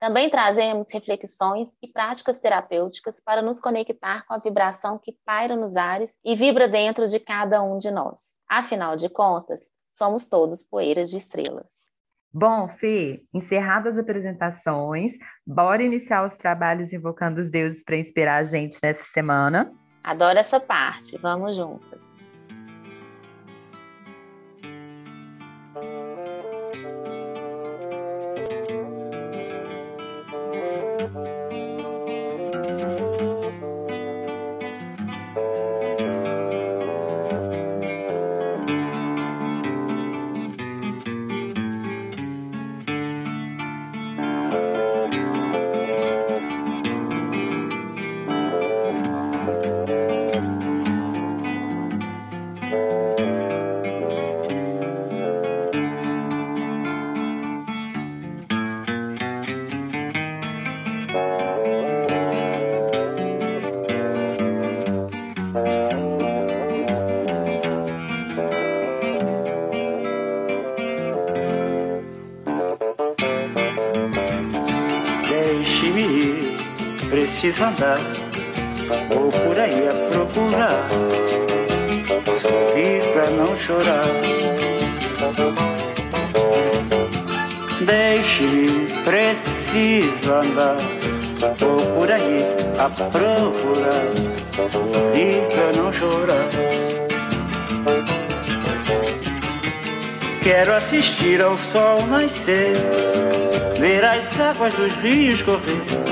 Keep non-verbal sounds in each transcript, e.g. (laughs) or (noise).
Também trazemos reflexões e práticas terapêuticas para nos conectar com a vibração que paira nos ares e vibra dentro de cada um de nós. Afinal de contas, somos todos poeiras de estrelas. Bom, Fê, encerradas as apresentações, bora iniciar os trabalhos invocando os deuses para inspirar a gente nessa semana? Adoro essa parte, vamos juntas. Preciso andar, vou por aí a procurar, sorrir pra não chorar. Deixe-me, preciso andar, vou por aí a procurar, sorrir pra não chorar. Quero assistir ao sol nascer, ver as águas dos rios correr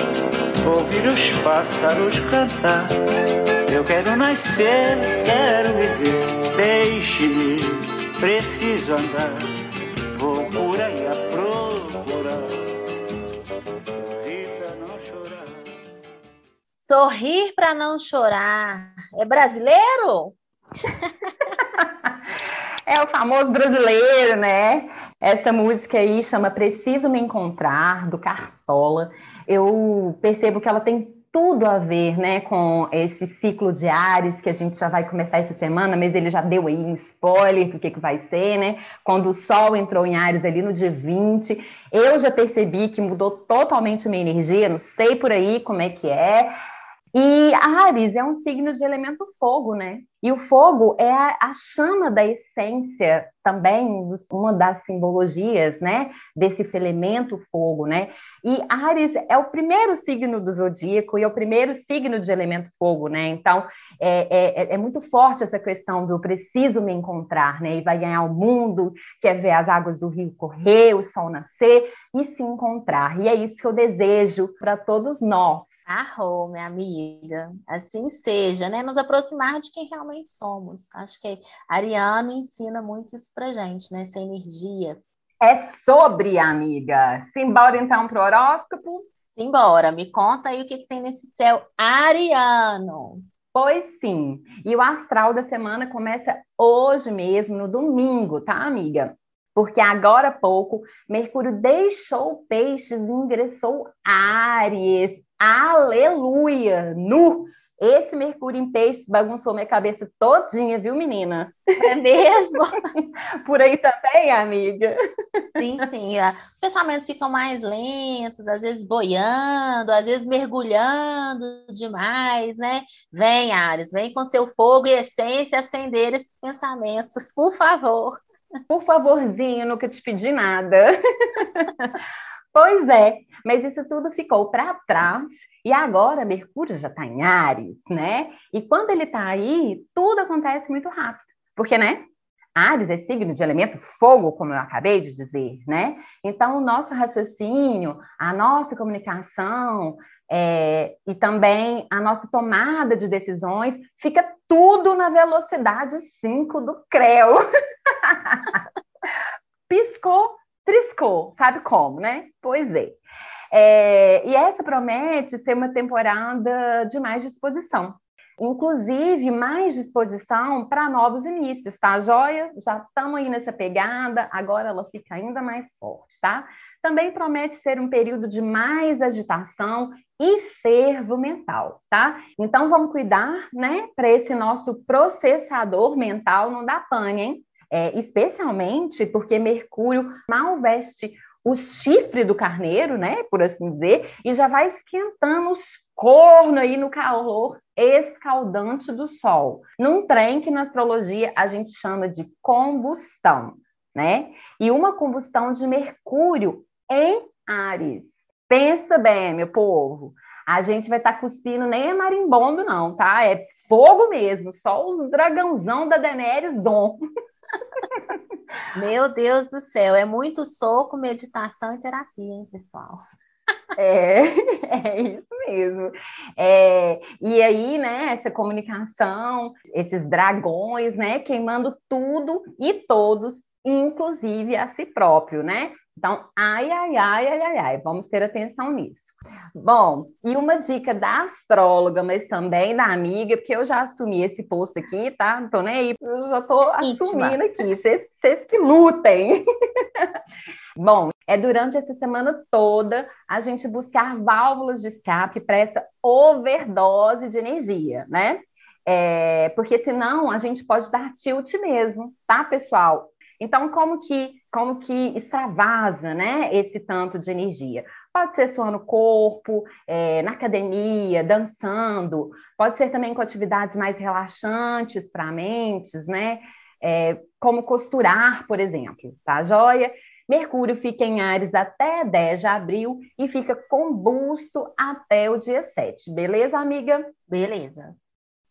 ouvir os pássaros cantar. Eu quero nascer, quero viver, deixe-me, preciso andar. Vou por aí a procurar, sorrir pra não chorar. Sorrir pra não chorar. É brasileiro? (laughs) é o famoso brasileiro, né? Essa música aí chama Preciso Me Encontrar, do Cartola eu percebo que ela tem tudo a ver, né, com esse ciclo de Ares que a gente já vai começar essa semana, mas ele já deu aí um spoiler do que, que vai ser, né? Quando o Sol entrou em Ares ali no dia 20, eu já percebi que mudou totalmente minha energia, não sei por aí como é que é. E Ares é um signo de elemento fogo, né? E o fogo é a, a, chama da essência também, uma das simbologias, né, desse elemento fogo, né? E Ares é o primeiro signo do zodíaco e é o primeiro signo de elemento fogo, né? Então, é, é, é muito forte essa questão do preciso me encontrar, né? E vai ganhar o mundo, quer ver as águas do rio correr, o sol nascer e se encontrar. E é isso que eu desejo para todos nós. Arrou, minha amiga. Assim seja, né? Nos aproximar de quem realmente somos. Acho que Ariano ensina muito isso pra gente, né? Essa energia. É sobre, amiga. Simbora então pro horóscopo? Simbora. Me conta aí o que, que tem nesse céu ariano. Pois sim. E o astral da semana começa hoje mesmo, no domingo, tá, amiga? Porque agora há pouco Mercúrio deixou Peixes e ingressou Áries. Aleluia! Nu! Esse Mercúrio em Peixes bagunçou minha cabeça todinha, viu, menina? É mesmo? (laughs) Por aí também, amiga? Sim, sim. Os pensamentos ficam mais lentos, às vezes boiando, às vezes mergulhando demais, né? Vem, Ares, vem com seu fogo e essência acender esses pensamentos, por favor. Por favorzinho, nunca te pedi nada. (laughs) pois é, mas isso tudo ficou para trás e agora Mercúrio já está em Ares, né? E quando ele está aí, tudo acontece muito rápido, porque, né? Ares é signo de elemento fogo, como eu acabei de dizer, né? Então, o nosso raciocínio, a nossa comunicação é, e também a nossa tomada de decisões fica tudo na velocidade 5 do CREO. (laughs) (laughs) Piscou, triscou, sabe como, né? Pois é. É, e essa promete ser uma temporada de mais disposição. Inclusive, mais disposição para novos inícios, tá, joia? Já estamos aí nessa pegada, agora ela fica ainda mais forte, tá? Também promete ser um período de mais agitação e fervo mental, tá? Então vamos cuidar, né, para esse nosso processador mental não dar pane, hein? É, especialmente porque Mercúrio mal veste o chifre do carneiro, né, por assim dizer, e já vai esquentando os cornos aí no calor escaldante do Sol, num trem que na astrologia a gente chama de combustão, né? E uma combustão de Mercúrio em Ares. Pensa bem, meu povo. A gente vai estar tá cuspindo nem é marimbondo, não, tá? É fogo mesmo, só os dragãozão da Daenerys on. (laughs) Meu Deus do céu, é muito soco, meditação e terapia, hein, pessoal? É, (laughs) é isso mesmo. É, e aí, né, essa comunicação, esses dragões, né, queimando tudo e todos, inclusive a si próprio, né? Então, ai, ai, ai, ai, ai, ai, vamos ter atenção nisso. Bom, e uma dica da astróloga, mas também da amiga, porque eu já assumi esse posto aqui, tá? Não tô nem aí, eu já tô assumindo aqui, vocês que lutem. (laughs) Bom, é durante essa semana toda a gente buscar válvulas de escape para essa overdose de energia, né? É, porque senão a gente pode dar tilt mesmo, tá, pessoal? Então, como que, como que extravasa né, esse tanto de energia? Pode ser suando o corpo, é, na academia, dançando, pode ser também com atividades mais relaxantes para mentes, né? É, como costurar, por exemplo, tá joia? Mercúrio fica em Ares até 10 de abril e fica combusto até o dia 7. Beleza, amiga? Beleza.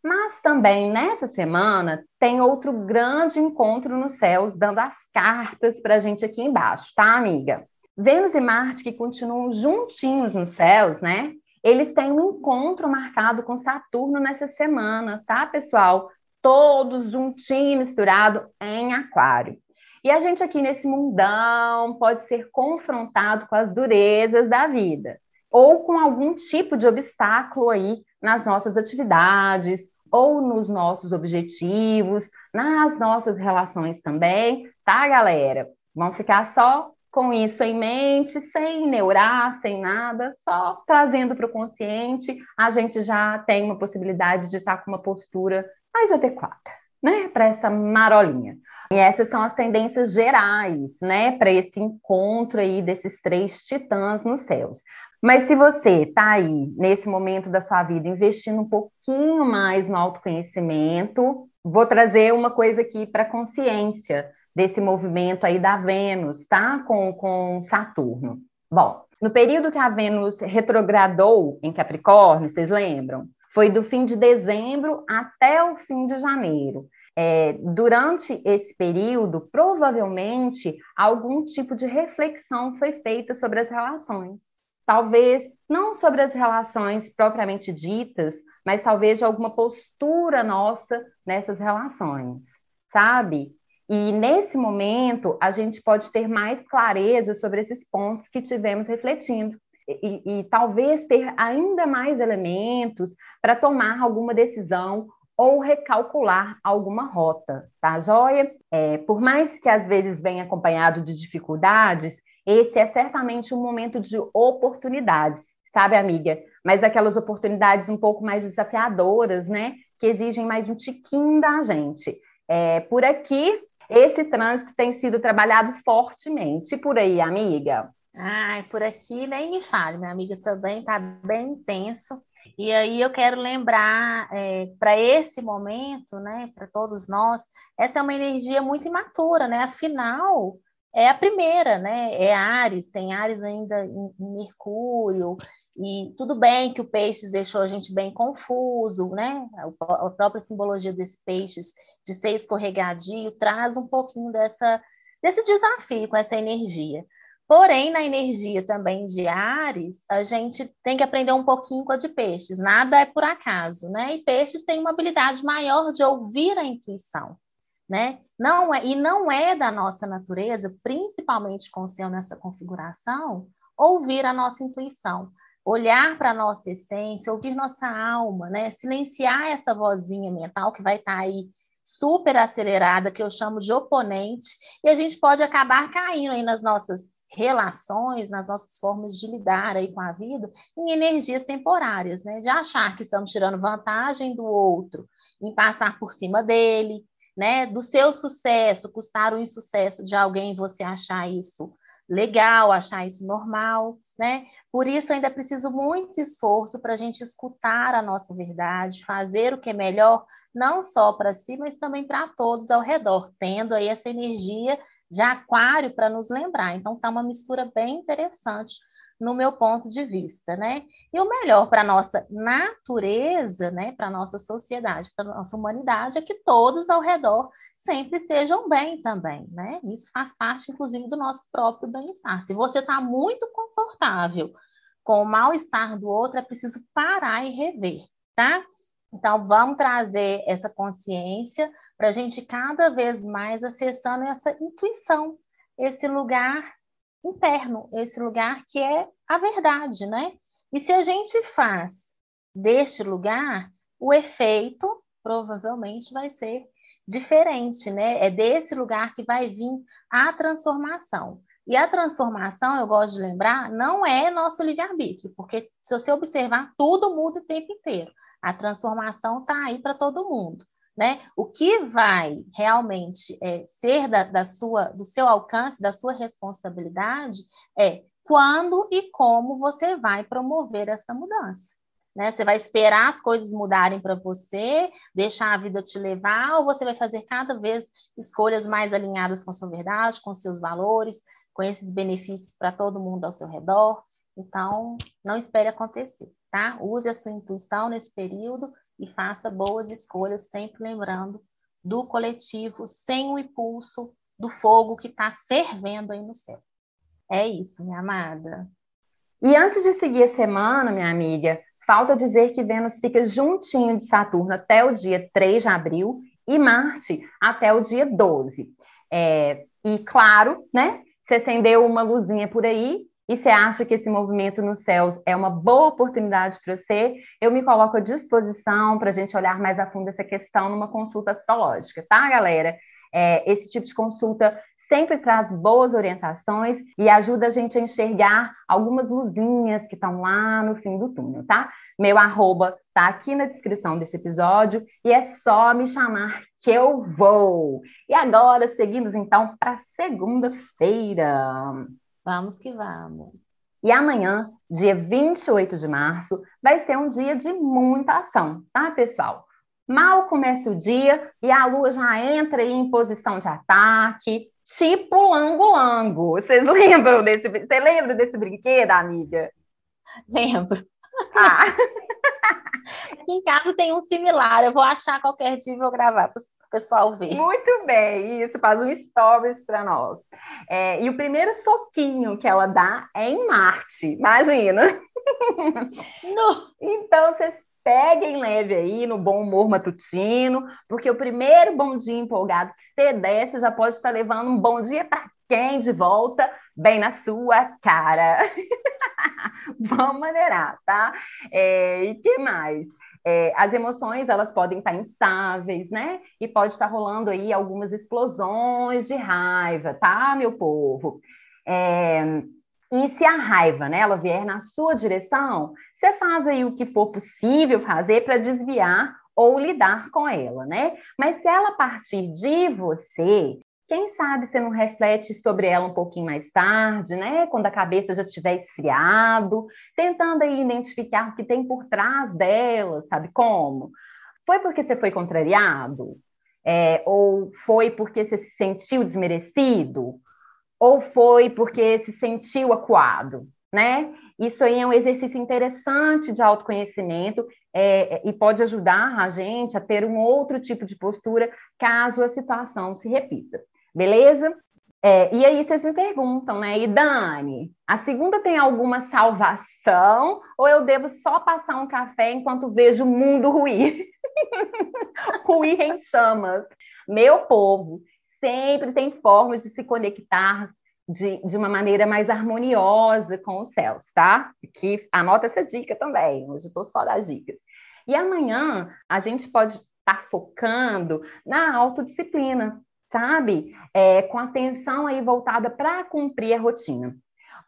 Mas também nessa semana tem outro grande encontro nos céus, dando as cartas para a gente aqui embaixo, tá, amiga? Vênus e Marte, que continuam juntinhos nos céus, né? Eles têm um encontro marcado com Saturno nessa semana, tá, pessoal? Todos juntinhos, misturado em Aquário. E a gente aqui nesse mundão pode ser confrontado com as durezas da vida ou com algum tipo de obstáculo aí nas nossas atividades ou nos nossos objetivos, nas nossas relações também, tá, galera? Vamos ficar só com isso em mente, sem neurar, sem nada, só trazendo para o consciente, a gente já tem uma possibilidade de estar tá com uma postura mais adequada, né, para essa marolinha. E essas são as tendências gerais, né, para esse encontro aí desses três titãs nos céus. Mas se você está aí, nesse momento da sua vida, investindo um pouquinho mais no autoconhecimento, vou trazer uma coisa aqui para consciência desse movimento aí da Vênus, tá? Com, com Saturno. Bom, no período que a Vênus retrogradou em Capricórnio, vocês lembram? Foi do fim de dezembro até o fim de janeiro. É, durante esse período, provavelmente, algum tipo de reflexão foi feita sobre as relações talvez não sobre as relações propriamente ditas, mas talvez de alguma postura nossa nessas relações, sabe? E nesse momento a gente pode ter mais clareza sobre esses pontos que tivemos refletindo. E, e talvez ter ainda mais elementos para tomar alguma decisão ou recalcular alguma rota, tá, joia? É, por mais que às vezes venha acompanhado de dificuldades, esse é certamente um momento de oportunidades, sabe, amiga? Mas aquelas oportunidades um pouco mais desafiadoras, né? Que exigem mais um tiquinho da gente. É, por aqui, esse trânsito tem sido trabalhado fortemente. E por aí, amiga? Ai, por aqui nem me fale, minha amiga também está bem intenso. E aí eu quero lembrar é, para esse momento, né, para todos nós, essa é uma energia muito imatura, né? Afinal, é a primeira, né? É Ares, tem Ares ainda em, Mercúrio, e tudo bem que o Peixes deixou a gente bem confuso, né? A, própria simbologia desse Peixes de ser escorregadio traz um pouquinho dessa, desse desafio com essa energia. Porém, na energia também de Ares, a gente tem que aprender um pouquinho com a de Peixes. Nada é por acaso, né? E Peixes tem uma habilidade maior de ouvir a intuição né? Não é, e não é da nossa natureza, principalmente com o céu nessa configuração, ouvir a nossa intuição, olhar para a nossa essência, ouvir nossa alma, né? Silenciar essa vozinha mental que vai estar tá aí super acelerada, que eu chamo de oponente, e a gente pode acabar caindo aí nas nossas relações, nas nossas formas de lidar aí com a vida, em energias temporárias, né? De achar que estamos tirando vantagem do outro, em passar por cima dele, né? Do seu sucesso, custar o insucesso de alguém, você achar isso legal, achar isso normal, né? Por isso ainda preciso muito esforço para a gente escutar a nossa verdade, fazer o que é melhor, não só para si, mas também para todos ao redor, tendo aí essa energia de aquário para nos lembrar. Então, está uma mistura bem interessante no meu ponto de vista, né? E o melhor para a nossa natureza, né, para a nossa sociedade, para a nossa humanidade, é que todos ao redor sempre estejam bem também, né? Isso faz parte, inclusive, do nosso próprio bem-estar. Se você está muito confortável com o mal-estar do outro, é preciso parar e rever, tá? Então, vamos trazer essa consciência para a gente cada vez mais acessando essa intuição, esse lugar interno, esse lugar que é a verdade, né? E se a gente faz deste lugar, o efeito provavelmente vai ser diferente, né? É desse lugar que vai vir a transformação. E a transformação, eu gosto de lembrar, não é nosso livre-arbítrio, porque se você observar, tudo muda o tempo inteiro. A transformação está aí para todo mundo. Né? O que vai realmente é, ser da, da sua, do seu alcance, da sua responsabilidade, é quando e como você vai promover essa mudança. Né? Você vai esperar as coisas mudarem para você, deixar a vida te levar, ou você vai fazer cada vez escolhas mais alinhadas com a sua verdade, com seus valores, com esses benefícios para todo mundo ao seu redor. Então, não espere acontecer, tá? Use a sua intuição nesse período e faça boas escolhas, sempre lembrando do coletivo, sem o impulso do fogo que está fervendo aí no céu. É isso, minha amada. E antes de seguir a semana, minha amiga, falta dizer que Vênus fica juntinho de Saturno até o dia 3 de abril e Marte até o dia 12. É, e claro, né? Se acendeu uma luzinha por aí, e você acha que esse movimento nos céus é uma boa oportunidade para você, eu me coloco à disposição para a gente olhar mais a fundo essa questão numa consulta astrológica, tá, galera? É, esse tipo de consulta sempre traz boas orientações e ajuda a gente a enxergar algumas luzinhas que estão lá no fim do túnel, tá? Meu arroba tá aqui na descrição desse episódio e é só me chamar que eu vou. E agora seguimos então para segunda-feira. Vamos que vamos. E amanhã, dia 28 de março, vai ser um dia de muita ação, tá, pessoal? Mal começa o dia e a lua já entra em posição de ataque, tipo lango-lango. Vocês (laughs) lembram desse, você lembra desse brinquedo, amiga? Lembro. Ah. (laughs) Aqui em casa tem um similar, eu vou achar qualquer dia e vou gravar para o pessoal ver. Muito bem, isso, faz um stories para nós. É, e o primeiro soquinho que ela dá é em Marte, imagina. No. Então, vocês peguem leve aí no bom humor matutino, porque o primeiro bom dia empolgado que você desce já pode estar levando um bom dia para quem de volta, bem na sua cara. (laughs) Vamos maneirar, tá? É, e que mais? É, as emoções elas podem estar instáveis, né? E pode estar rolando aí algumas explosões de raiva, tá, meu povo? É, e se a raiva, né, ela vier na sua direção, você faz aí o que for possível fazer para desviar ou lidar com ela, né? Mas se ela partir de você, quem sabe você não reflete sobre ela um pouquinho mais tarde, né? Quando a cabeça já estiver esfriado, tentando aí identificar o que tem por trás dela, sabe como? Foi porque você foi contrariado? É, ou foi porque você se sentiu desmerecido? Ou foi porque se sentiu acuado, né? Isso aí é um exercício interessante de autoconhecimento é, e pode ajudar a gente a ter um outro tipo de postura caso a situação se repita. Beleza? É, e aí vocês me perguntam, né? E Dani, a segunda tem alguma salvação ou eu devo só passar um café enquanto vejo o mundo ruir? (laughs) ruir em chamas. Meu povo, sempre tem formas de se conectar de, de uma maneira mais harmoniosa com os céus, tá? Que anota essa dica também, hoje eu estou só das dicas. E amanhã a gente pode estar tá focando na autodisciplina, sabe? É, com atenção aí voltada para cumprir a rotina.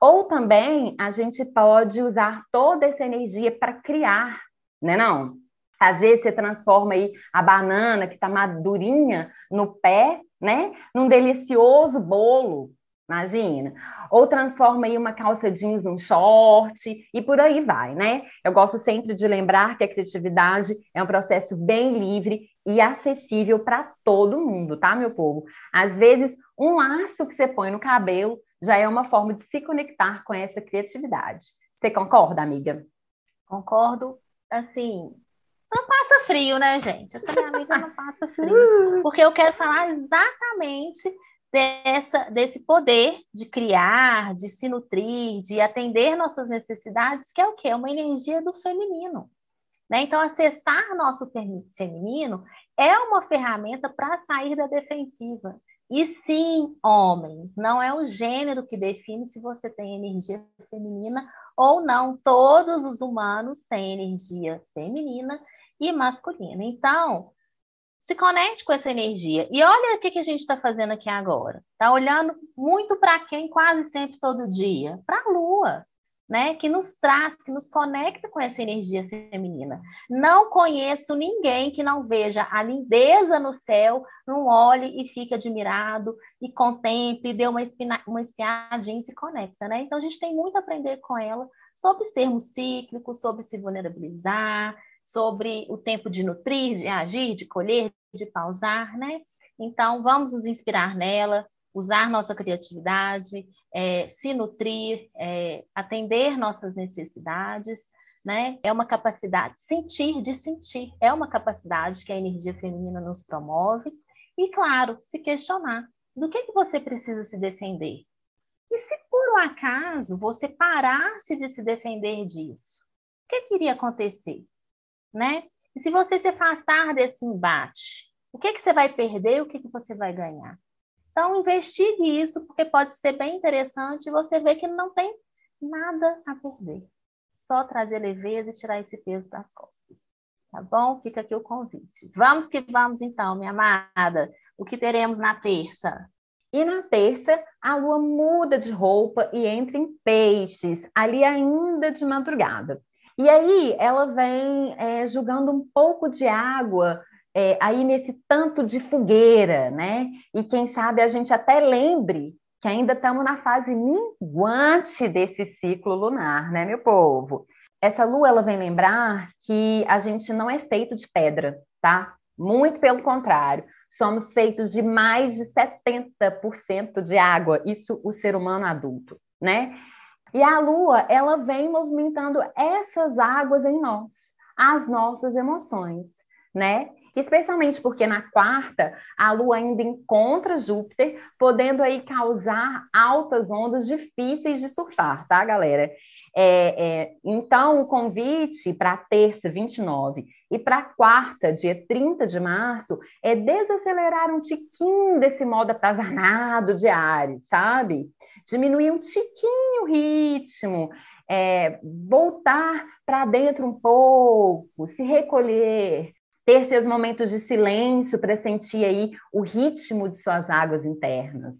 Ou também a gente pode usar toda essa energia para criar, né não? Às vezes você transforma aí a banana que está madurinha no pé, né? Num delicioso bolo, imagina. Ou transforma aí uma calça jeans num short e por aí vai, né? Eu gosto sempre de lembrar que a criatividade é um processo bem livre e acessível para todo mundo, tá, meu povo? Às vezes, um laço que você põe no cabelo já é uma forma de se conectar com essa criatividade. Você concorda, amiga? Concordo, assim, não passa frio, né, gente? Essa minha amiga não passa frio. (laughs) Porque eu quero falar exatamente dessa, desse poder de criar, de se nutrir, de atender nossas necessidades, que é o quê? É uma energia do feminino. Né? Então, acessar nosso feminino é uma ferramenta para sair da defensiva. E sim, homens, não é o gênero que define se você tem energia feminina ou não. Todos os humanos têm energia feminina e masculina. Então, se conecte com essa energia. E olha o que, que a gente está fazendo aqui agora. Está olhando muito para quem quase sempre todo dia? Para a Lua, né? Que nos traz, que nos conecta com essa energia feminina. Não conheço ninguém que não veja a lindeza no céu, não olhe e fique admirado e contemple, dê uma, espina, uma espiadinha e se conecta, né? Então a gente tem muito a aprender com ela sobre sermos cíclicos, sobre se vulnerabilizar, sobre o tempo de nutrir, de agir, de colher, de pausar, né? Então, vamos nos inspirar nela, usar nossa criatividade, é, se nutrir, é, atender nossas necessidades, né? É uma capacidade, sentir, de sentir, é uma capacidade que a energia feminina nos promove. E, claro, se questionar do que, que você precisa se defender. E se por um acaso você parasse de se defender disso, o que, que iria acontecer? né? E se você se afastar desse embate, o que, que você vai perder e o que, que você vai ganhar? Então, investigue isso, porque pode ser bem interessante e você vê que não tem nada a perder. Só trazer leveza e tirar esse peso das costas. Tá bom? Fica aqui o convite. Vamos que vamos, então, minha amada. O que teremos na terça? E na terça, a lua muda de roupa e entra em peixes, ali ainda de madrugada. E aí ela vem é, jogando um pouco de água é, aí nesse tanto de fogueira, né? E quem sabe a gente até lembre que ainda estamos na fase minguante desse ciclo lunar, né, meu povo? Essa lua ela vem lembrar que a gente não é feito de pedra, tá? Muito pelo contrário, somos feitos de mais de 70% de água, isso o ser humano adulto, né? E a lua, ela vem movimentando essas águas em nós, as nossas emoções, né? Especialmente porque na quarta, a lua ainda encontra Júpiter, podendo aí causar altas ondas difíceis de surfar, tá, galera? É, é, então, o convite para terça, 29, e para quarta, dia 30 de março, é desacelerar um tiquinho desse modo atazanado de Ares, sabe? diminuir um tiquinho o ritmo, é, voltar para dentro um pouco, se recolher, ter seus momentos de silêncio para sentir aí o ritmo de suas águas internas,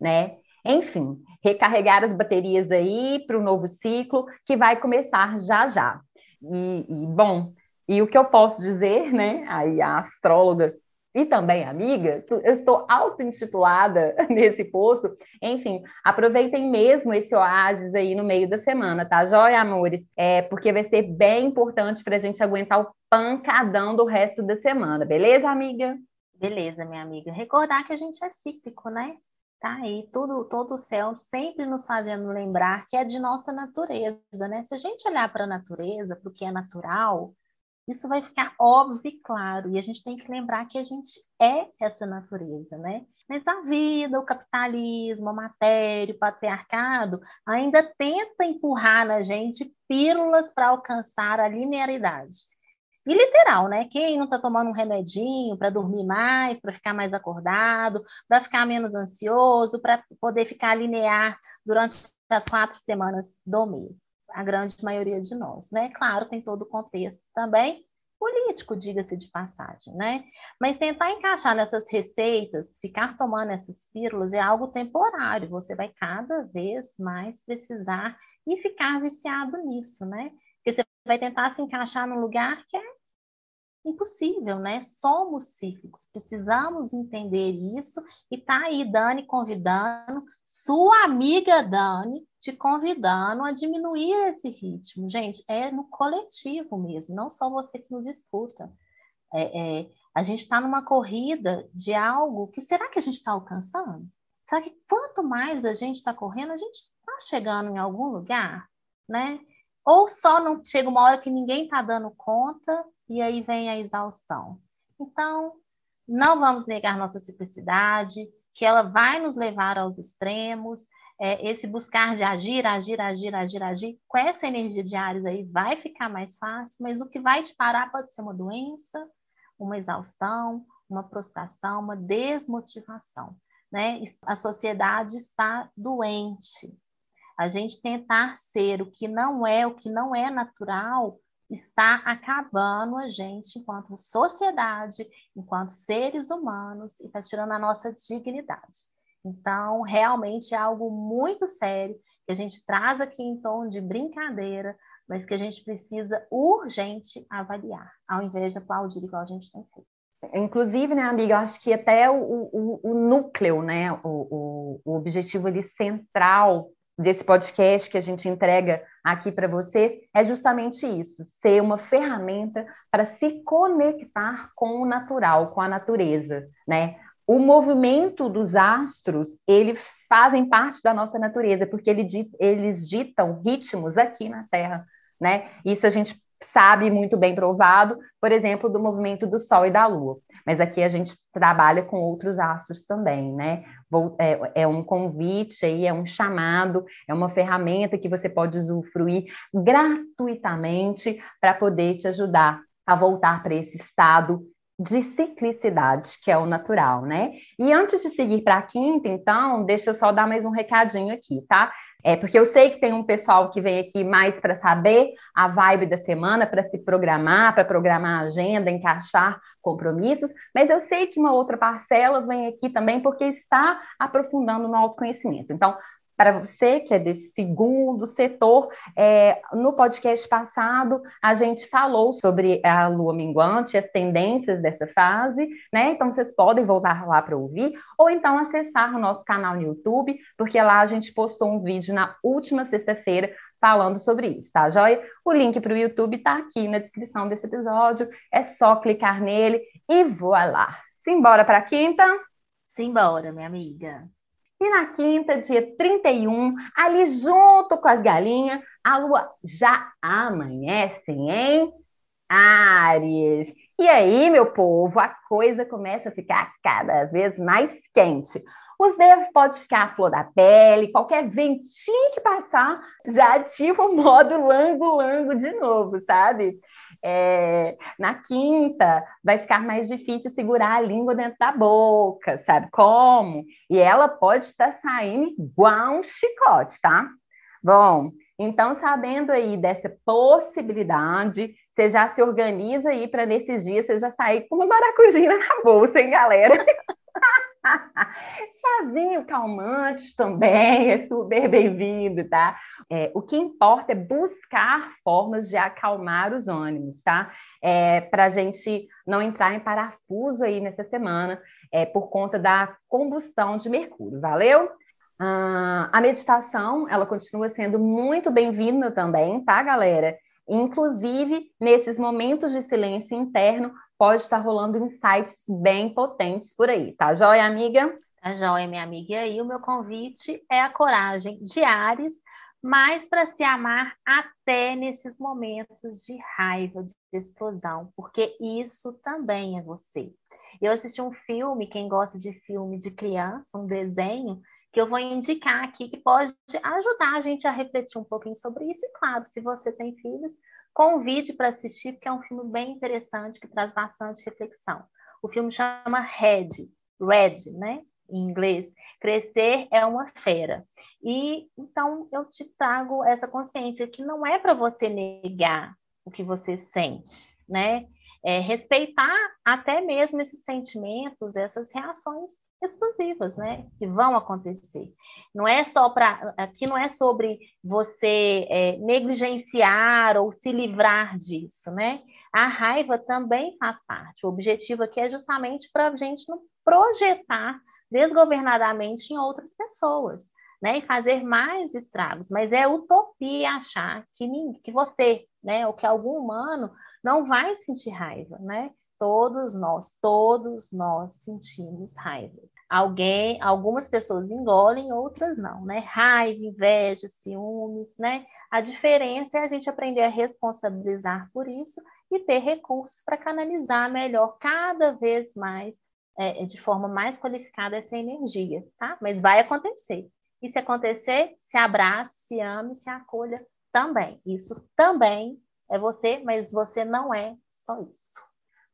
né? Enfim, recarregar as baterias aí para o novo ciclo que vai começar já já. E, e, bom, e o que eu posso dizer, né? Aí a astróloga e também amiga, eu estou auto-intitulada (laughs) nesse posto. Enfim, aproveitem mesmo esse oásis aí no meio da semana, tá, joia, amores? É, porque vai ser bem importante para a gente aguentar o pancadão do resto da semana, beleza, amiga? Beleza, minha amiga. Recordar que a gente é cíclico, né? Tá aí, tudo, todo o céu sempre nos fazendo lembrar que é de nossa natureza, né? Se a gente olhar para a natureza, para o que é natural, isso vai ficar óbvio e claro, e a gente tem que lembrar que a gente é essa natureza, né? Mas a vida, o capitalismo, a matéria, o patriarcado ainda tenta empurrar na gente pílulas para alcançar a linearidade. E literal, né? Quem não está tomando um remedinho para dormir mais, para ficar mais acordado, para ficar menos ansioso, para poder ficar linear durante as quatro semanas do mês? A grande maioria de nós, né? Claro, tem todo o contexto também político, diga-se de passagem, né? Mas tentar encaixar nessas receitas, ficar tomando essas pílulas é algo temporário, você vai cada vez mais precisar e ficar viciado nisso, né? Porque você vai tentar se encaixar num lugar que é impossível, né? Somos cíclicos, precisamos entender isso e tá aí Dani convidando, sua amiga Dani te convidando a diminuir esse ritmo. Gente, é no coletivo mesmo, não só você que nos escuta. É, é, a gente está numa corrida de algo que será que a gente está alcançando? Será que quanto mais a gente está correndo, a gente está chegando em algum lugar, né? Ou só não chega uma hora que ninguém está dando conta e aí vem a exaustão. Então, não vamos negar nossa simplicidade, que ela vai nos levar aos extremos. É, esse buscar de agir, agir, agir, agir, agir, com essa energia de Ares aí vai ficar mais fácil, mas o que vai te parar pode ser uma doença, uma exaustão, uma prostração, uma desmotivação. Né? A sociedade está doente. A gente tentar ser o que não é, o que não é natural, está acabando a gente enquanto sociedade, enquanto seres humanos, e está tirando a nossa dignidade. Então, realmente é algo muito sério que a gente traz aqui em tom de brincadeira, mas que a gente precisa urgente avaliar, ao invés de aplaudir igual a gente tem feito. Inclusive, né, amiga, acho que até o, o, o núcleo, né, o, o, o objetivo ali central desse podcast que a gente entrega aqui para vocês é justamente isso, ser uma ferramenta para se conectar com o natural, com a natureza, né? O movimento dos astros, eles fazem parte da nossa natureza, porque eles ditam ritmos aqui na Terra, né? Isso a gente sabe muito bem provado, por exemplo, do movimento do Sol e da Lua. Mas aqui a gente trabalha com outros astros também, né? É, é um convite aí, é um chamado, é uma ferramenta que você pode usufruir gratuitamente para poder te ajudar a voltar para esse estado de ciclicidade, que é o natural, né? E antes de seguir para a quinta, então, deixa eu só dar mais um recadinho aqui, tá? É porque eu sei que tem um pessoal que vem aqui mais para saber a vibe da semana, para se programar, para programar a agenda, encaixar compromissos, mas eu sei que uma outra parcela vem aqui também porque está aprofundando no autoconhecimento. Então, para você que é desse segundo setor, é, no podcast passado a gente falou sobre a lua minguante, as tendências dessa fase, né? Então vocês podem voltar lá para ouvir, ou então acessar o nosso canal no YouTube, porque lá a gente postou um vídeo na última sexta-feira falando sobre isso, tá, joia? O link para o YouTube está aqui na descrição desse episódio, é só clicar nele e voa lá. Simbora para a quinta? Simbora, minha amiga. E na quinta, dia 31, ali junto com as galinhas, a lua já amanhece, hein? Ares. E aí, meu povo, a coisa começa a ficar cada vez mais quente. Os dedos podem ficar à flor da pele, qualquer ventinho que passar já ativa o modo lango-lango de novo, sabe? É, na quinta, vai ficar mais difícil segurar a língua dentro da boca, sabe como? E ela pode estar saindo igual um chicote, tá? Bom, então, sabendo aí dessa possibilidade, você já se organiza aí para nesses dias você já sair com uma maracujina na bolsa, hein, galera? (laughs) (laughs) Chazinho calmante também é super bem-vindo, tá? É, o que importa é buscar formas de acalmar os ânimos, tá? É, Para a gente não entrar em parafuso aí nessa semana, é, por conta da combustão de Mercúrio, valeu? Ah, a meditação, ela continua sendo muito bem-vinda também, tá, galera? Inclusive, nesses momentos de silêncio interno, pode estar rolando insights bem potentes por aí, tá joia, amiga? Tá joia, minha amiga. E aí, o meu convite é a coragem de Ares, mas para se amar até nesses momentos de raiva, de explosão, porque isso também é você. Eu assisti um filme, quem gosta de filme de criança, um desenho, que eu vou indicar aqui que pode ajudar a gente a refletir um pouquinho sobre isso. E claro, se você tem filhos, convide para assistir, porque é um filme bem interessante que traz bastante reflexão. O filme chama Red, Red, né? Em inglês. Crescer é uma fera. E então eu te trago essa consciência que não é para você negar o que você sente, né? É respeitar até mesmo esses sentimentos, essas reações explosivas, né? Que vão acontecer. Não é só para. Aqui não é sobre você é, negligenciar ou se livrar disso, né? A raiva também faz parte. O objetivo aqui é justamente para a gente não projetar desgovernadamente em outras pessoas, né? E fazer mais estragos. Mas é utopia achar que, que você, né, ou que algum humano não vai sentir raiva, né? Todos nós, todos nós sentimos raiva. Alguém, algumas pessoas engolem, outras não, né? Raiva, inveja, ciúmes, né? A diferença é a gente aprender a responsabilizar por isso e ter recursos para canalizar melhor cada vez mais, é, de forma mais qualificada essa energia, tá? Mas vai acontecer. E se acontecer, se abrace, se ame, se acolha também. Isso também é você, mas você não é só isso.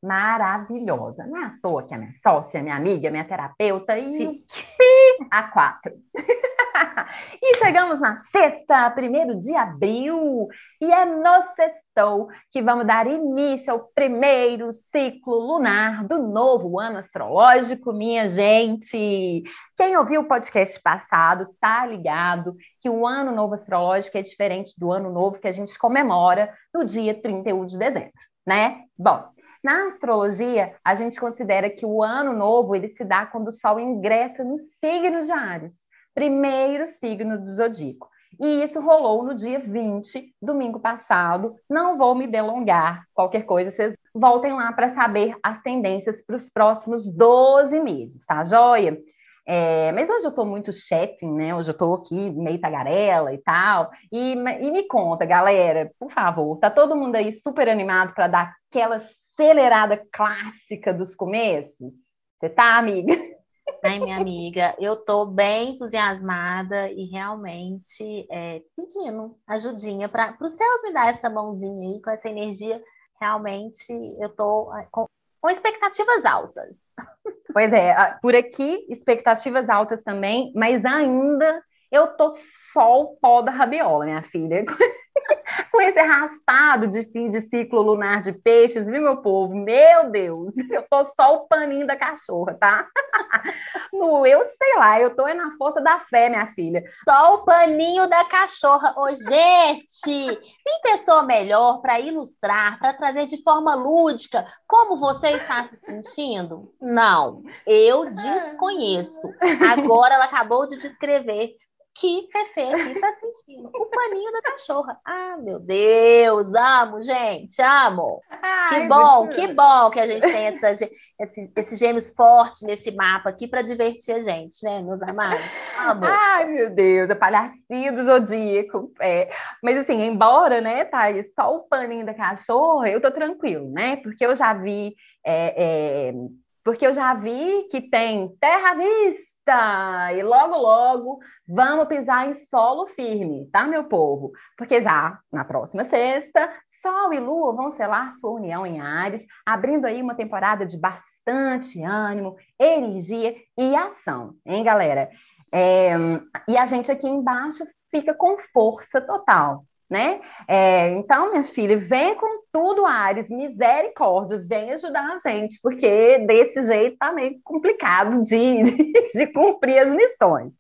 Maravilhosa. Não é à toa que é minha sócia, minha amiga, minha terapeuta e a quatro. (laughs) e chegamos na sexta, primeiro de abril, e é no sextou que vamos dar início ao primeiro ciclo lunar do novo ano astrológico, minha gente. Quem ouviu o podcast passado tá ligado que o ano novo astrológico é diferente do ano novo que a gente comemora no dia 31 de dezembro, né? Bom, na astrologia, a gente considera que o ano novo ele se dá quando o Sol ingressa no signo de Ares, primeiro signo do zodíaco. E isso rolou no dia 20, domingo passado. Não vou me delongar. Qualquer coisa, vocês voltem lá para saber as tendências para os próximos 12 meses, tá joia? É, mas hoje eu estou muito chatting, né? Hoje eu estou aqui meio tagarela e tal. E, e me conta, galera, por favor, tá todo mundo aí super animado para dar aquela acelerada clássica dos começos? Você tá, amiga? Ai, minha amiga, eu tô bem entusiasmada e realmente é, pedindo ajudinha para os céus me dar essa mãozinha aí com essa energia. Realmente eu tô é, com, com expectativas altas. Pois é, por aqui, expectativas altas também, mas ainda eu tô só o pó da rabiola, minha filha. (laughs) com esse arrastado de fim de ciclo lunar de peixes, viu, meu povo? Meu Deus, (laughs) eu tô só o paninho da cachorra, tá? (laughs) No, eu sei lá, eu tô é na força da fé, minha filha. Só o paninho da cachorra. Ô, gente, tem pessoa melhor para ilustrar, para trazer de forma lúdica como você está se sentindo? Não, eu desconheço. Agora ela acabou de descrever que Fefe aqui está sentindo. O paninho da cachorra. Ah, meu Deus, amo, gente, amo. Ai, que bom, que bom que a gente tem essa, esses, esses gêmeos fortes nesse mapa aqui para divertir a gente, né, meus amados? Amo. Ai, meu Deus, a é palhacinha do zodíaco. É. Mas assim, embora, né, Thaís, só o paninho da cachorra, eu tô tranquilo, né? Porque eu já vi. É, é, porque eu já vi que tem terra vista e logo, logo vamos pisar em solo firme, tá, meu povo? Porque já na próxima sexta, Sol e Lua vão selar sua união em Ares, abrindo aí uma temporada de bastante ânimo, energia e ação, hein, galera? É, e a gente aqui embaixo fica com força total, né? É, então, minhas filhas, vem com tudo, Ares, misericórdia, vem ajudar a gente, porque desse jeito tá meio complicado de, (laughs) de, cumprir as missões.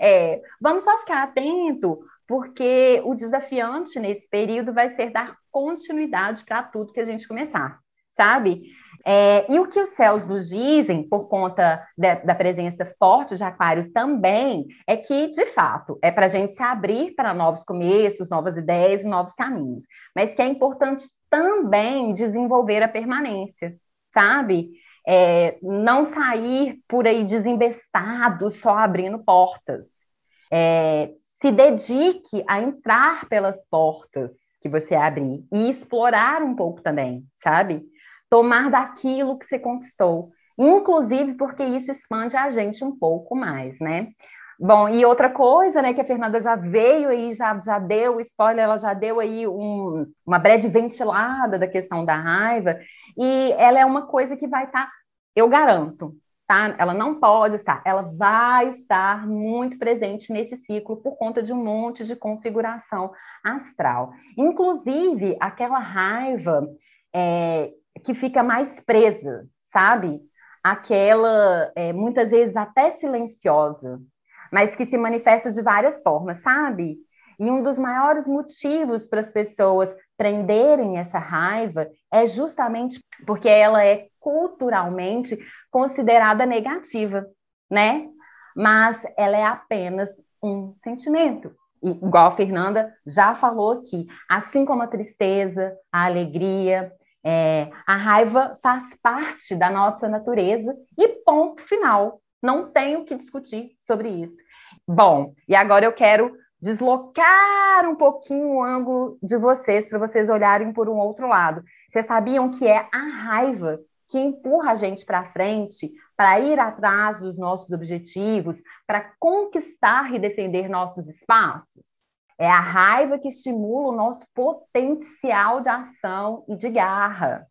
É, vamos só ficar atento, porque o desafiante nesse período vai ser dar continuidade para tudo que a gente começar, sabe? É, e o que os céus nos dizem, por conta de, da presença forte de Aquário também, é que, de fato, é para a gente se abrir para novos começos, novas ideias e novos caminhos, mas que é importante também desenvolver a permanência, sabe? É, não sair por aí desembestado, só abrindo portas. É, se dedique a entrar pelas portas que você abrir e explorar um pouco também, sabe? Tomar daquilo que você conquistou, inclusive porque isso expande a gente um pouco mais, né? Bom, e outra coisa, né, que a Fernanda já veio aí, já, já deu spoiler, ela já deu aí um, uma breve ventilada da questão da raiva, e ela é uma coisa que vai estar, tá, eu garanto, tá? Ela não pode estar, ela vai estar muito presente nesse ciclo por conta de um monte de configuração astral. Inclusive, aquela raiva é, que fica mais presa, sabe? Aquela, é, muitas vezes até silenciosa, mas que se manifesta de várias formas, sabe? E um dos maiores motivos para as pessoas prenderem essa raiva é justamente porque ela é culturalmente considerada negativa, né? Mas ela é apenas um sentimento. E, igual a Fernanda já falou aqui, assim como a tristeza, a alegria, é, a raiva faz parte da nossa natureza e ponto final. Não tenho que discutir sobre isso. Bom, e agora eu quero deslocar um pouquinho o ângulo de vocês para vocês olharem por um outro lado. Vocês sabiam que é a raiva que empurra a gente para frente, para ir atrás dos nossos objetivos, para conquistar e defender nossos espaços? É a raiva que estimula o nosso potencial de ação e de garra.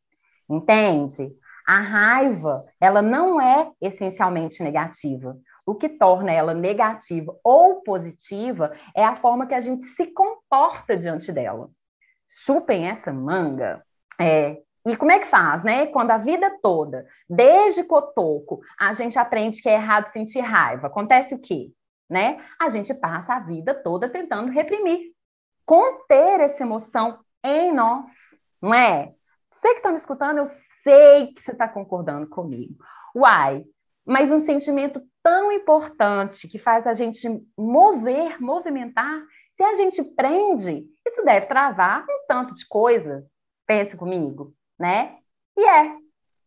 Entende? A raiva, ela não é essencialmente negativa. O que torna ela negativa ou positiva é a forma que a gente se comporta diante dela. Chupem essa manga. É, e como é que faz, né? Quando a vida toda, desde cotoco, a gente aprende que é errado sentir raiva, acontece o quê? Né? A gente passa a vida toda tentando reprimir, conter essa emoção em nós, não é? Você que está me escutando, eu sei que você está concordando comigo. Uai, mas um sentimento tão importante que faz a gente mover, movimentar, se a gente prende, isso deve travar um tanto de coisa. Pense comigo, né? E é,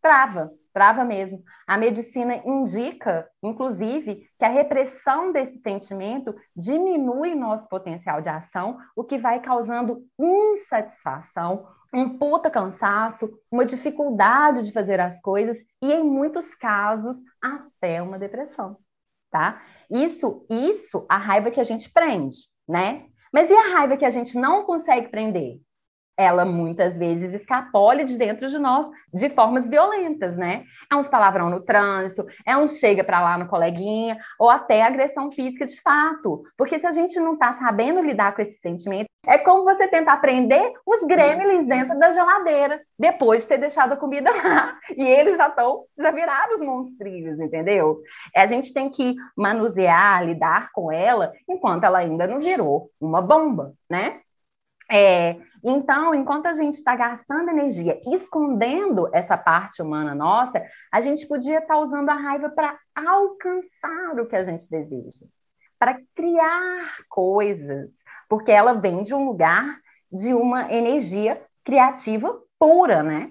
trava, trava mesmo. A medicina indica, inclusive, que a repressão desse sentimento diminui nosso potencial de ação, o que vai causando insatisfação, um puta cansaço, uma dificuldade de fazer as coisas e, em muitos casos, até uma depressão, tá? Isso, isso, a raiva que a gente prende, né? Mas e a raiva que a gente não consegue prender? Ela muitas vezes escapole de dentro de nós de formas violentas, né? É uns palavrão no trânsito, é um chega para lá no coleguinha, ou até agressão física de fato. Porque se a gente não está sabendo lidar com esse sentimento, é como você tentar prender os gremlins dentro da geladeira, depois de ter deixado a comida lá. (laughs) E eles já estão, já viraram os monstrinhos, entendeu? A gente tem que manusear, lidar com ela, enquanto ela ainda não virou uma bomba, né? É, então, enquanto a gente está gastando energia escondendo essa parte humana nossa, a gente podia estar tá usando a raiva para alcançar o que a gente deseja, para criar coisas, porque ela vem de um lugar de uma energia criativa pura, né?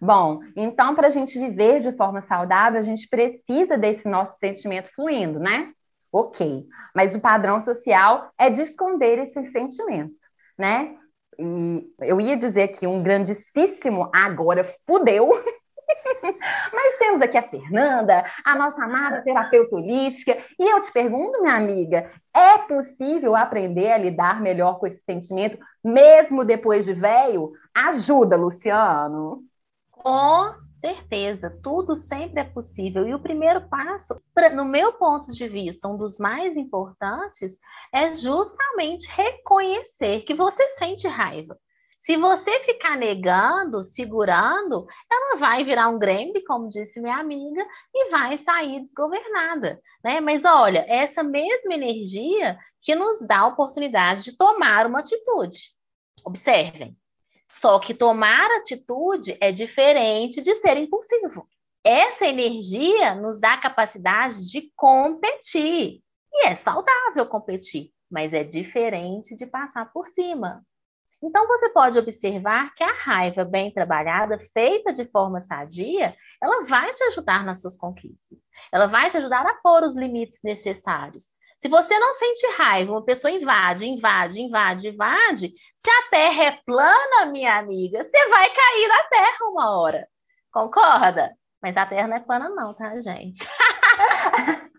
Bom, então, para a gente viver de forma saudável, a gente precisa desse nosso sentimento fluindo, né? Ok, mas o padrão social é de esconder esse sentimento né? E eu ia dizer aqui um grandíssimo agora fudeu. (laughs) Mas temos aqui a Fernanda, a nossa amada terapeuta holística, e eu te pergunto, minha amiga, é possível aprender a lidar melhor com esse sentimento, mesmo depois de velho? Ajuda, Luciano. Com certeza, tudo sempre é possível. E o primeiro passo, pra, no meu ponto de vista, um dos mais importantes, é justamente reconhecer que você sente raiva. Se você ficar negando, segurando, ela vai virar um gremlin, como disse minha amiga, e vai sair desgovernada, né? Mas olha, essa mesma energia que nos dá a oportunidade de tomar uma atitude. Observem, só que tomar atitude é diferente de ser impulsivo. Essa energia nos dá a capacidade de competir. E é saudável competir, mas é diferente de passar por cima. Então você pode observar que a raiva bem trabalhada, feita de forma sadia, ela vai te ajudar nas suas conquistas. Ela vai te ajudar a pôr os limites necessários. Se você não sente raiva, uma pessoa invade, invade, invade, invade, se a terra é plana, minha amiga, você vai cair na terra uma hora. Concorda? Mas a terra não é plana, não, tá, gente? (laughs)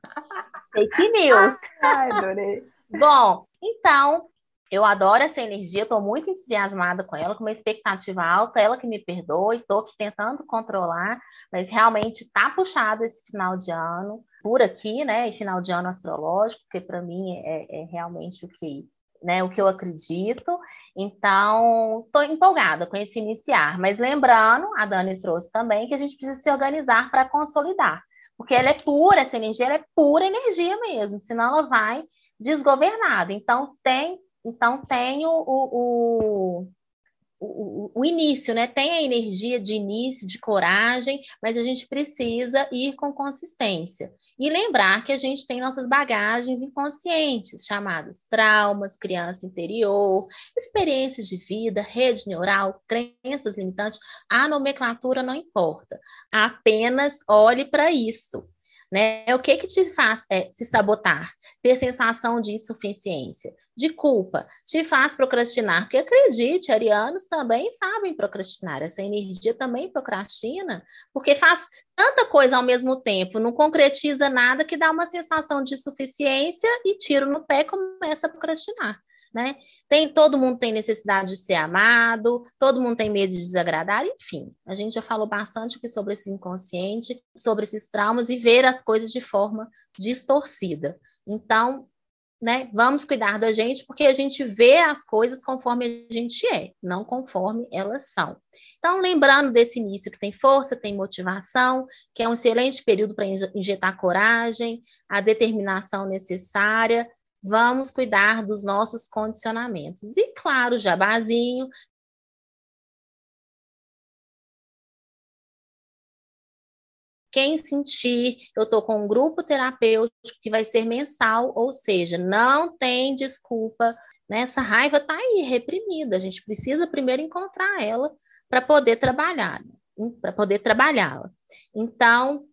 Fake news. Ai, adorei. Bom, então, eu adoro essa energia, estou muito entusiasmada com ela, com uma expectativa alta, ela que me perdoe, estou aqui tentando controlar, mas realmente está puxado esse final de ano, por aqui, né? E final de ano astrológico, porque para mim é, é, realmente o que, né, o que eu acredito. Então, estou empolgada com esse iniciar. Mas lembrando, a Dani trouxe também que a gente precisa se organizar para consolidar. Porque ela é pura, essa energia ela é pura energia mesmo, senão ela vai desgovernada. Então, tem, então tem o, o, o, o, início, né? Tem a energia de início, de coragem, mas a gente precisa ir com consistência. E lembrar que a gente tem nossas bagagens inconscientes, chamadas traumas, criança interior, experiências de vida, rede neural, crenças limitantes. A nomenclatura não importa. Apenas olhe para isso. Né? O que que te faz é, se sabotar? Ter sensação de insuficiência, de culpa, te faz procrastinar. Porque acredite, arianos também sabem procrastinar. Essa energia também procrastina, porque faz tanta coisa ao mesmo tempo, não concretiza nada que dá uma sensação de insuficiência e tiro no pé começa a procrastinar né? Tem, todo mundo tem necessidade de ser amado, todo mundo tem medo de desagradar, enfim. A gente já falou bastante aqui sobre esse inconsciente, sobre esses traumas e ver as coisas de forma distorcida. Então, né, vamos cuidar da gente porque a gente vê as coisas conforme a gente é, não conforme elas são. Então, lembrando desse início que tem força, tem motivação, que é um excelente período para injetar coragem, a determinação necessária, vamos cuidar dos nossos condicionamentos. E claro, jabazinho, Quem sentir, eu estou com um grupo terapêutico que vai ser mensal, ou seja, não tem desculpa. Né? Essa raiva está aí, reprimida. A gente precisa primeiro encontrar ela para poder trabalhar, para poder trabalhá-la. Então,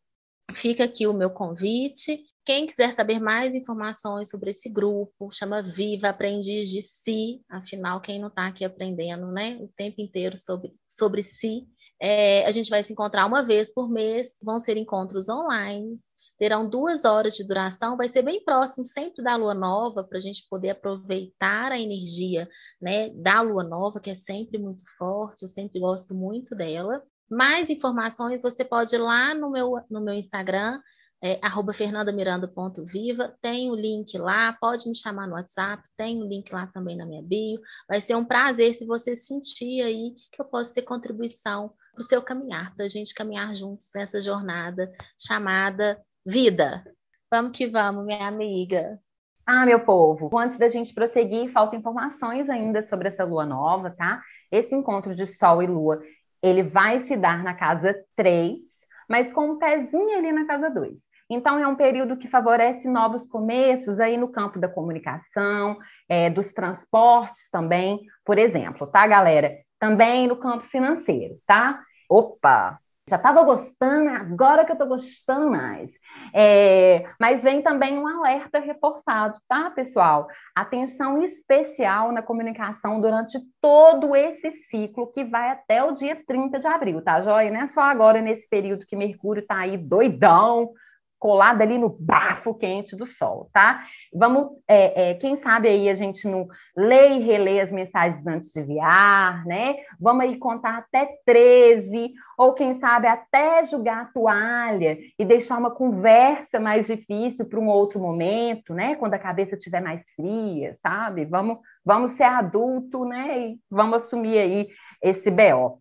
fica aqui o meu convite. Quem quiser saber mais informações sobre esse grupo, chama Viva Aprendiz de Si, afinal, quem não está aqui aprendendo né, o tempo inteiro sobre, sobre si, é, a gente vai se encontrar uma vez por mês, vão ser encontros online, terão duas horas de duração, vai ser bem próximo sempre da lua nova, para a gente poder aproveitar a energia né, da lua nova, que é sempre muito forte, eu sempre gosto muito dela. Mais informações você pode ir lá no meu, no meu Instagram, é, arroba fernandamiranda.viva, tem o link lá, pode me chamar no WhatsApp, tem o link lá também na minha bio. Vai ser um prazer se você sentir aí que eu posso ser contribuição para o seu caminhar, para a gente caminhar juntos nessa jornada chamada vida. Vamos que vamos, minha amiga. Ah, meu povo, antes da gente prosseguir, faltam informações ainda sobre essa lua nova, tá? Esse encontro de Sol e Lua, ele vai se dar na casa 3 mas com um pezinho ali na casa 2. Então, é um período que favorece novos começos aí no campo da comunicação, é, dos transportes também, por exemplo, tá, galera? Também no campo financeiro, tá? Opa! Já estava gostando, agora que eu estou gostando mais. É, mas vem também um alerta reforçado, tá, pessoal? Atenção especial na comunicação durante todo esse ciclo que vai até o dia 30 de abril, tá, Joia? Não é só agora nesse período que Mercúrio está aí doidão, colada ali no bafo quente do sol, tá? Vamos, é, é, quem sabe aí a gente não lê e relê as mensagens antes de enviar, né? Vamos aí contar até 13, ou quem sabe até jogar a toalha e deixar uma conversa mais difícil para um outro momento, né? Quando a cabeça estiver mais fria, sabe? Vamos, vamos ser adulto, né? E vamos assumir aí esse BO.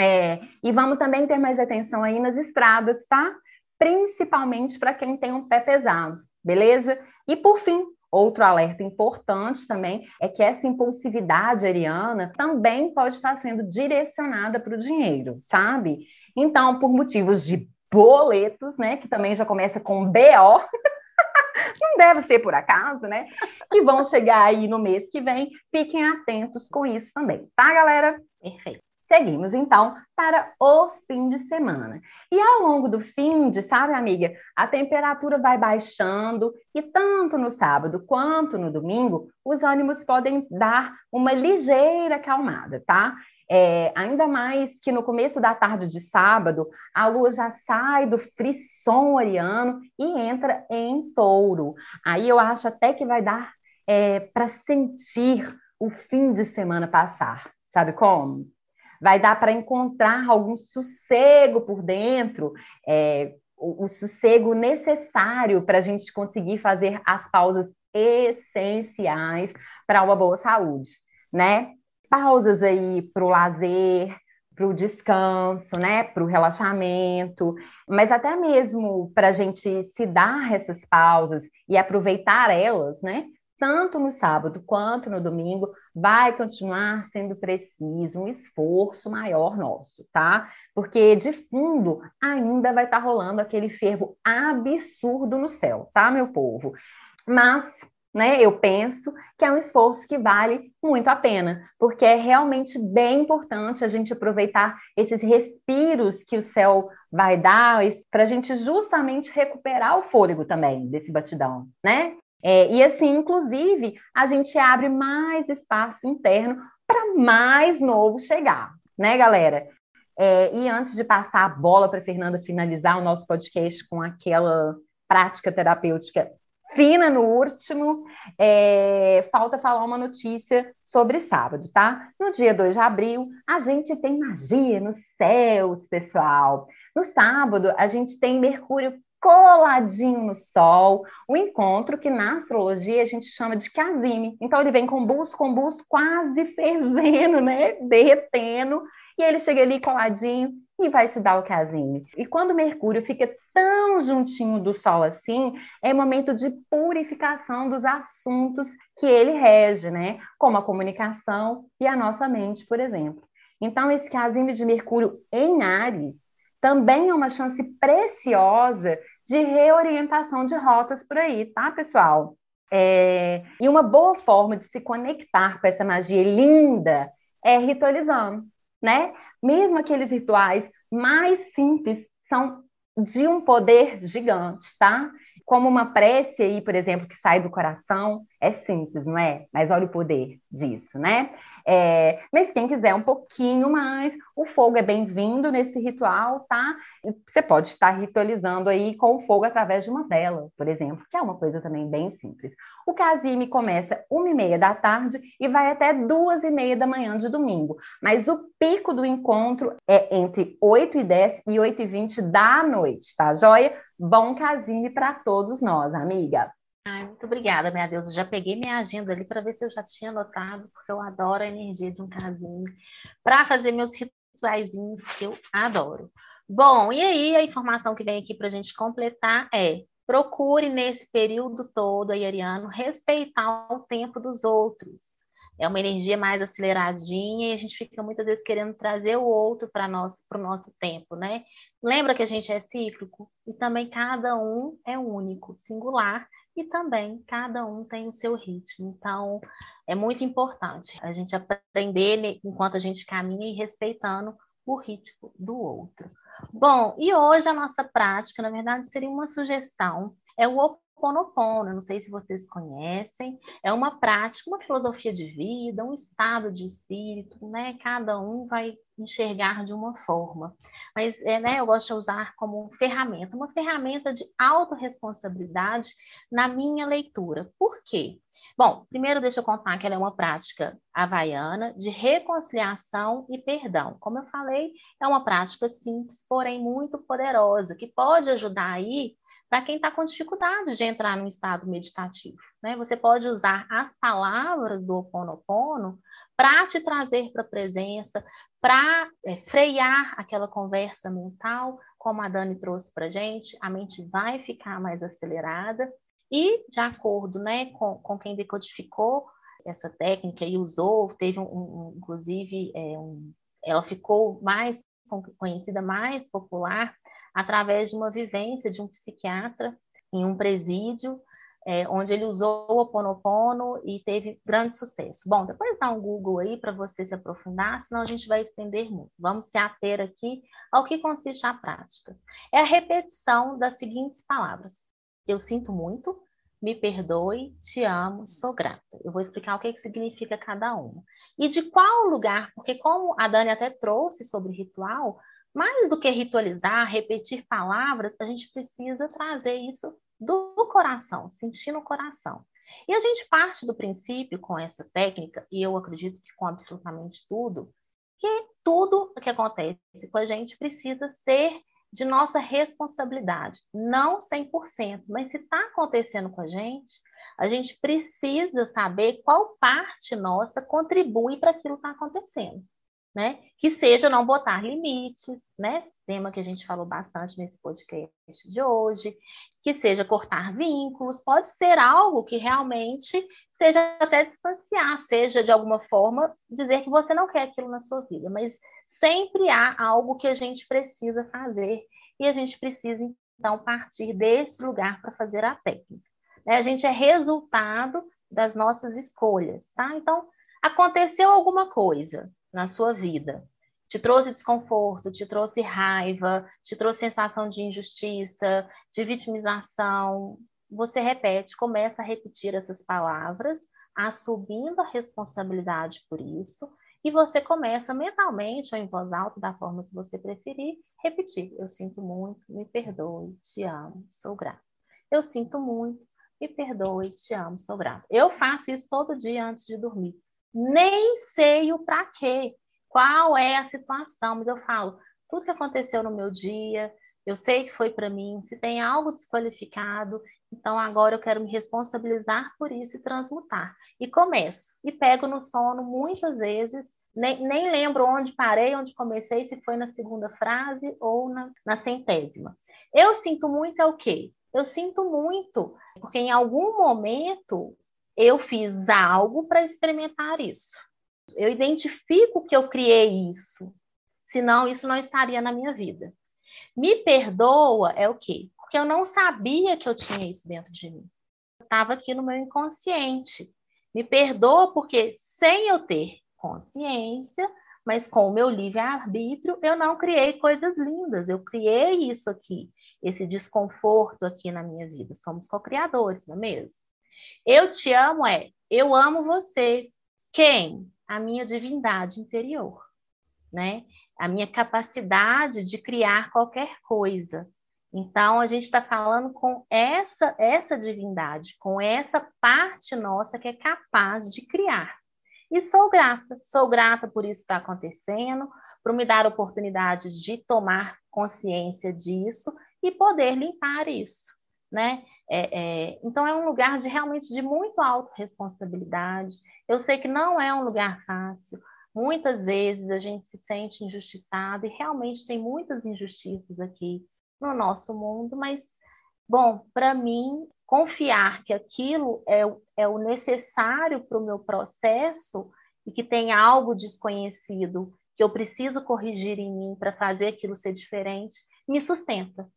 É, e vamos também ter mais atenção aí nas estradas, tá? Principalmente para quem tem um pé pesado, beleza? E por fim, outro alerta importante também é que essa impulsividade ariana também pode estar sendo direcionada para o dinheiro, sabe? Então, por motivos de boletos, né, que também já começa com BO, (laughs) não deve ser por acaso, né? Que vão chegar aí no mês que vem. Fiquem atentos com isso também, tá, galera? Perfeito. Seguimos então para o fim de semana. E ao longo do fim de, sabe, amiga, a temperatura vai baixando e tanto no sábado quanto no domingo, os ânimos podem dar uma ligeira acalmada, tá? É, ainda mais que no começo da tarde de sábado, a lua já sai do frisson ariano e entra em touro. Aí eu acho até que vai dar é, para sentir o fim de semana passar. Sabe como? Vai dar para encontrar algum sossego por dentro, é, o, o sossego necessário para a gente conseguir fazer as pausas essenciais para uma boa saúde, né? Pausas aí para o lazer, para o descanso, né? Para o relaxamento, mas até mesmo para a gente se dar essas pausas e aproveitar elas, né? Tanto no sábado quanto no domingo, vai continuar sendo preciso um esforço maior nosso, tá? Porque de fundo ainda vai estar tá rolando aquele fervo absurdo no céu, tá, meu povo? Mas né, eu penso que é um esforço que vale muito a pena, porque é realmente bem importante a gente aproveitar esses respiros que o céu vai dar para a gente justamente recuperar o fôlego também desse batidão, né? É, e assim, inclusive, a gente abre mais espaço interno para mais novo chegar, né, galera? É, e antes de passar a bola para Fernanda finalizar o nosso podcast com aquela prática terapêutica fina no último, é, falta falar uma notícia sobre sábado, tá? No dia 2 de abril, a gente tem magia nos céus, pessoal. No sábado, a gente tem Mercúrio coladinho no Sol, o encontro que na astrologia a gente chama de casime. Então ele vem com busto, com busto quase fervendo, né? Derretendo, e ele chega ali coladinho e vai se dar o casime. E quando Mercúrio fica tão juntinho do Sol assim, é momento de purificação dos assuntos que ele rege, né? Como a comunicação e a nossa mente, por exemplo. Então, esse casime de Mercúrio em Ares também é uma chance preciosa de reorientação de rotas por aí, tá, pessoal? É... E uma boa forma de se conectar com essa magia linda é ritualizando, né? Mesmo aqueles rituais mais simples são de um poder gigante, tá? Como uma prece aí, por exemplo, que sai do coração, é simples, não é? Mas olha o poder disso, né? É, mas quem quiser um pouquinho mais, o fogo é bem-vindo nesse ritual, tá? Você pode estar ritualizando aí com o fogo através de uma vela, por exemplo, que é uma coisa também bem simples. O casime começa uma e meia da tarde e vai até duas e meia da manhã de domingo, mas o pico do encontro é entre 8 e 10 e 8 e 20 da noite, tá joia? Bom casime para todos nós, amiga. Ai, muito obrigada, minha Deus. Eu já peguei minha agenda ali para ver se eu já tinha anotado, porque eu adoro a energia de um casinho, para fazer meus rituaizinhos que eu adoro. Bom, e aí a informação que vem aqui para a gente completar é: procure nesse período todo, Ariano, respeitar o tempo dos outros. É uma energia mais aceleradinha e a gente fica muitas vezes querendo trazer o outro para o nosso tempo, né? Lembra que a gente é cíclico e também cada um é único, singular e também cada um tem o seu ritmo. Então, é muito importante a gente aprender enquanto a gente caminha e respeitando o ritmo do outro. Bom, e hoje a nossa prática, na verdade, seria uma sugestão, é o Ho'oponopono, não sei se vocês conhecem, é uma prática, uma filosofia de vida, um estado de espírito, né? Cada um vai enxergar de uma forma. Mas é, né, eu gosto de usar como ferramenta, uma ferramenta de autorresponsabilidade na minha leitura. Por quê? Bom, primeiro deixa eu contar que ela é uma prática havaiana de reconciliação e perdão. Como eu falei, é uma prática simples, porém muito poderosa, que pode ajudar aí para quem está com dificuldade de entrar num estado meditativo. Né? Você pode usar as palavras do Oponopono para te trazer para a presença, para é, frear aquela conversa mental, como a Dani trouxe para a gente, a mente vai ficar mais acelerada. E, de acordo né, com, com quem decodificou essa técnica e usou, teve um, um inclusive, é, um, ela ficou mais conhecida mais popular através de uma vivência de um psiquiatra em um presídio, é, onde ele usou o Oponopono e teve grande sucesso. Bom, depois dá um Google aí para você se aprofundar, senão a gente vai estender muito. Vamos se ater aqui ao que consiste a prática. É a repetição das seguintes palavras: Eu sinto muito, me perdoe, te amo, sou grata. Eu vou explicar o que, que significa cada uma. E de qual lugar, porque como a Dani até trouxe sobre ritual, mais do que ritualizar, repetir palavras, a gente precisa trazer isso do coração, sentir no coração. E a gente parte do princípio com essa técnica, e eu acredito que com absolutamente tudo, que tudo que acontece com a gente precisa ser de nossa responsabilidade. Não 100%, mas se está acontecendo com a gente, a gente precisa saber qual parte nossa contribui para aquilo que está acontecendo né? Que seja não botar limites, né? Tema que a gente falou bastante nesse podcast de hoje, que seja cortar vínculos, pode ser algo que realmente seja até distanciar, seja de alguma forma dizer que você não quer aquilo na sua vida, mas sempre há algo que a gente precisa fazer e a gente precisa então partir desse lugar para fazer a técnica. Né? A gente é resultado das nossas escolhas, tá? Então, aconteceu alguma coisa, na sua vida. Te trouxe desconforto, te trouxe raiva, te trouxe sensação de injustiça, de vitimização. Você repete, começa a repetir essas palavras, assumindo a responsabilidade por isso, e você começa mentalmente ou em voz alta, da forma que você preferir, repetir: Eu sinto muito, me perdoe, te amo, sou grata. Eu sinto muito, me perdoe, te amo, sou grata. Eu faço isso todo dia antes de dormir nem sei o para quê, qual é a situação, mas eu falo, tudo que aconteceu no meu dia, eu sei que foi para mim, se tem algo desqualificado, então agora eu quero me responsabilizar por isso e transmutar. E começo, e pego no sono muitas vezes, nem, nem lembro onde parei, onde comecei, se foi na segunda frase ou na, na centésima. Eu sinto muito é o quê? Eu sinto muito, porque em algum momento eu fiz algo para experimentar isso. Eu identifico que eu criei isso, senão isso não estaria na minha vida. Me perdoa é o quê? Porque eu não sabia que eu tinha isso dentro de mim. Estava aqui no meu inconsciente. Me perdoa porque, sem eu ter consciência, mas com o meu livre-arbítrio, eu não criei coisas lindas. Eu criei isso aqui, esse desconforto aqui na minha vida. Somos co-criadores, não é mesmo? Eu te amo é eu amo você. Quem? A minha divindade interior, né? A minha capacidade de criar qualquer coisa. Então a gente está falando com essa essa divindade, com essa parte nossa que é capaz de criar. E sou grata, sou grata por isso estar acontecendo, por me dar a oportunidade de tomar consciência disso e poder limpar isso né? É, é, então é um lugar de realmente de muito autorresponsabilidade. Eu sei que não é um lugar fácil. Muitas vezes a gente se sente injustiçado e realmente tem muitas injustiças aqui no nosso mundo, mas bom, para mim confiar que aquilo é, é o necessário para o meu processo e que tem algo desconhecido que eu preciso corrigir em mim para fazer aquilo ser diferente, me sustenta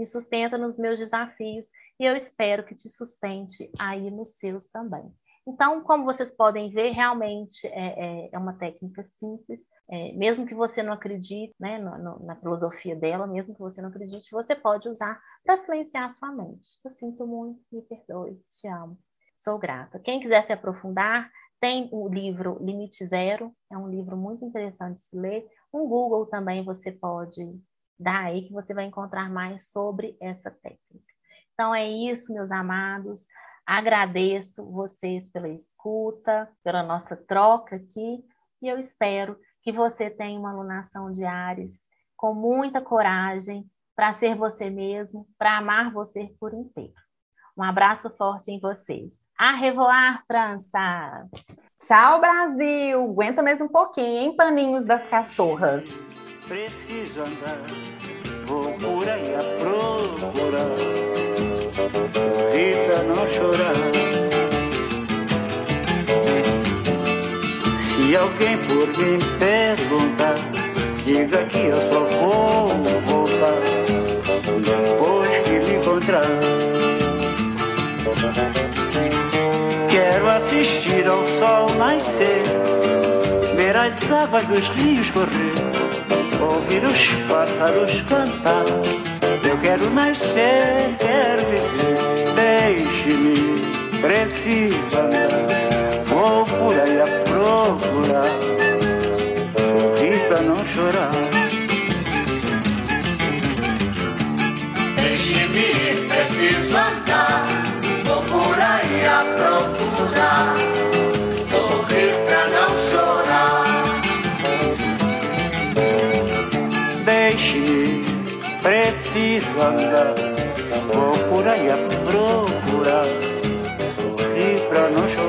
me sustenta nos meus desafios e eu espero que te sustente aí nos seus também. Então, como vocês podem ver, realmente é, é, é uma técnica simples, é, mesmo que você não acredite né, no, no, na filosofia dela, mesmo que você não acredite, você pode usar para silenciar a sua mente. Eu sinto muito, me perdoe, te amo, sou grata. Quem quiser se aprofundar, tem o livro Limite Zero, é um livro muito interessante de se ler. Um Google também você pode Daí que você vai encontrar mais sobre essa técnica. Então é isso, meus amados. Agradeço vocês pela escuta, pela nossa troca aqui, e eu espero que você tenha uma alunação de Ares com muita coragem para ser você mesmo, para amar você por inteiro. Um abraço forte em vocês. A revoar, França! Tchau, Brasil! Aguenta mais um pouquinho, hein, paninhos das cachorras? preciso andar, vou por aí a procurar. Rita não chorar. Se alguém por mim perguntar, diga que eu só vou voltar depois que me encontrar. Quero assistir ao sol nascer, ver as águas dos rios correr ouvir os pássaros cantar. Quero nascer, quero viver. Deixe-me, preciso andar, vou por aí a procurar, sorrir pra não chorar. Deixe-me, preciso preciso andar, por aí a procurar, sorrir pra não chorar.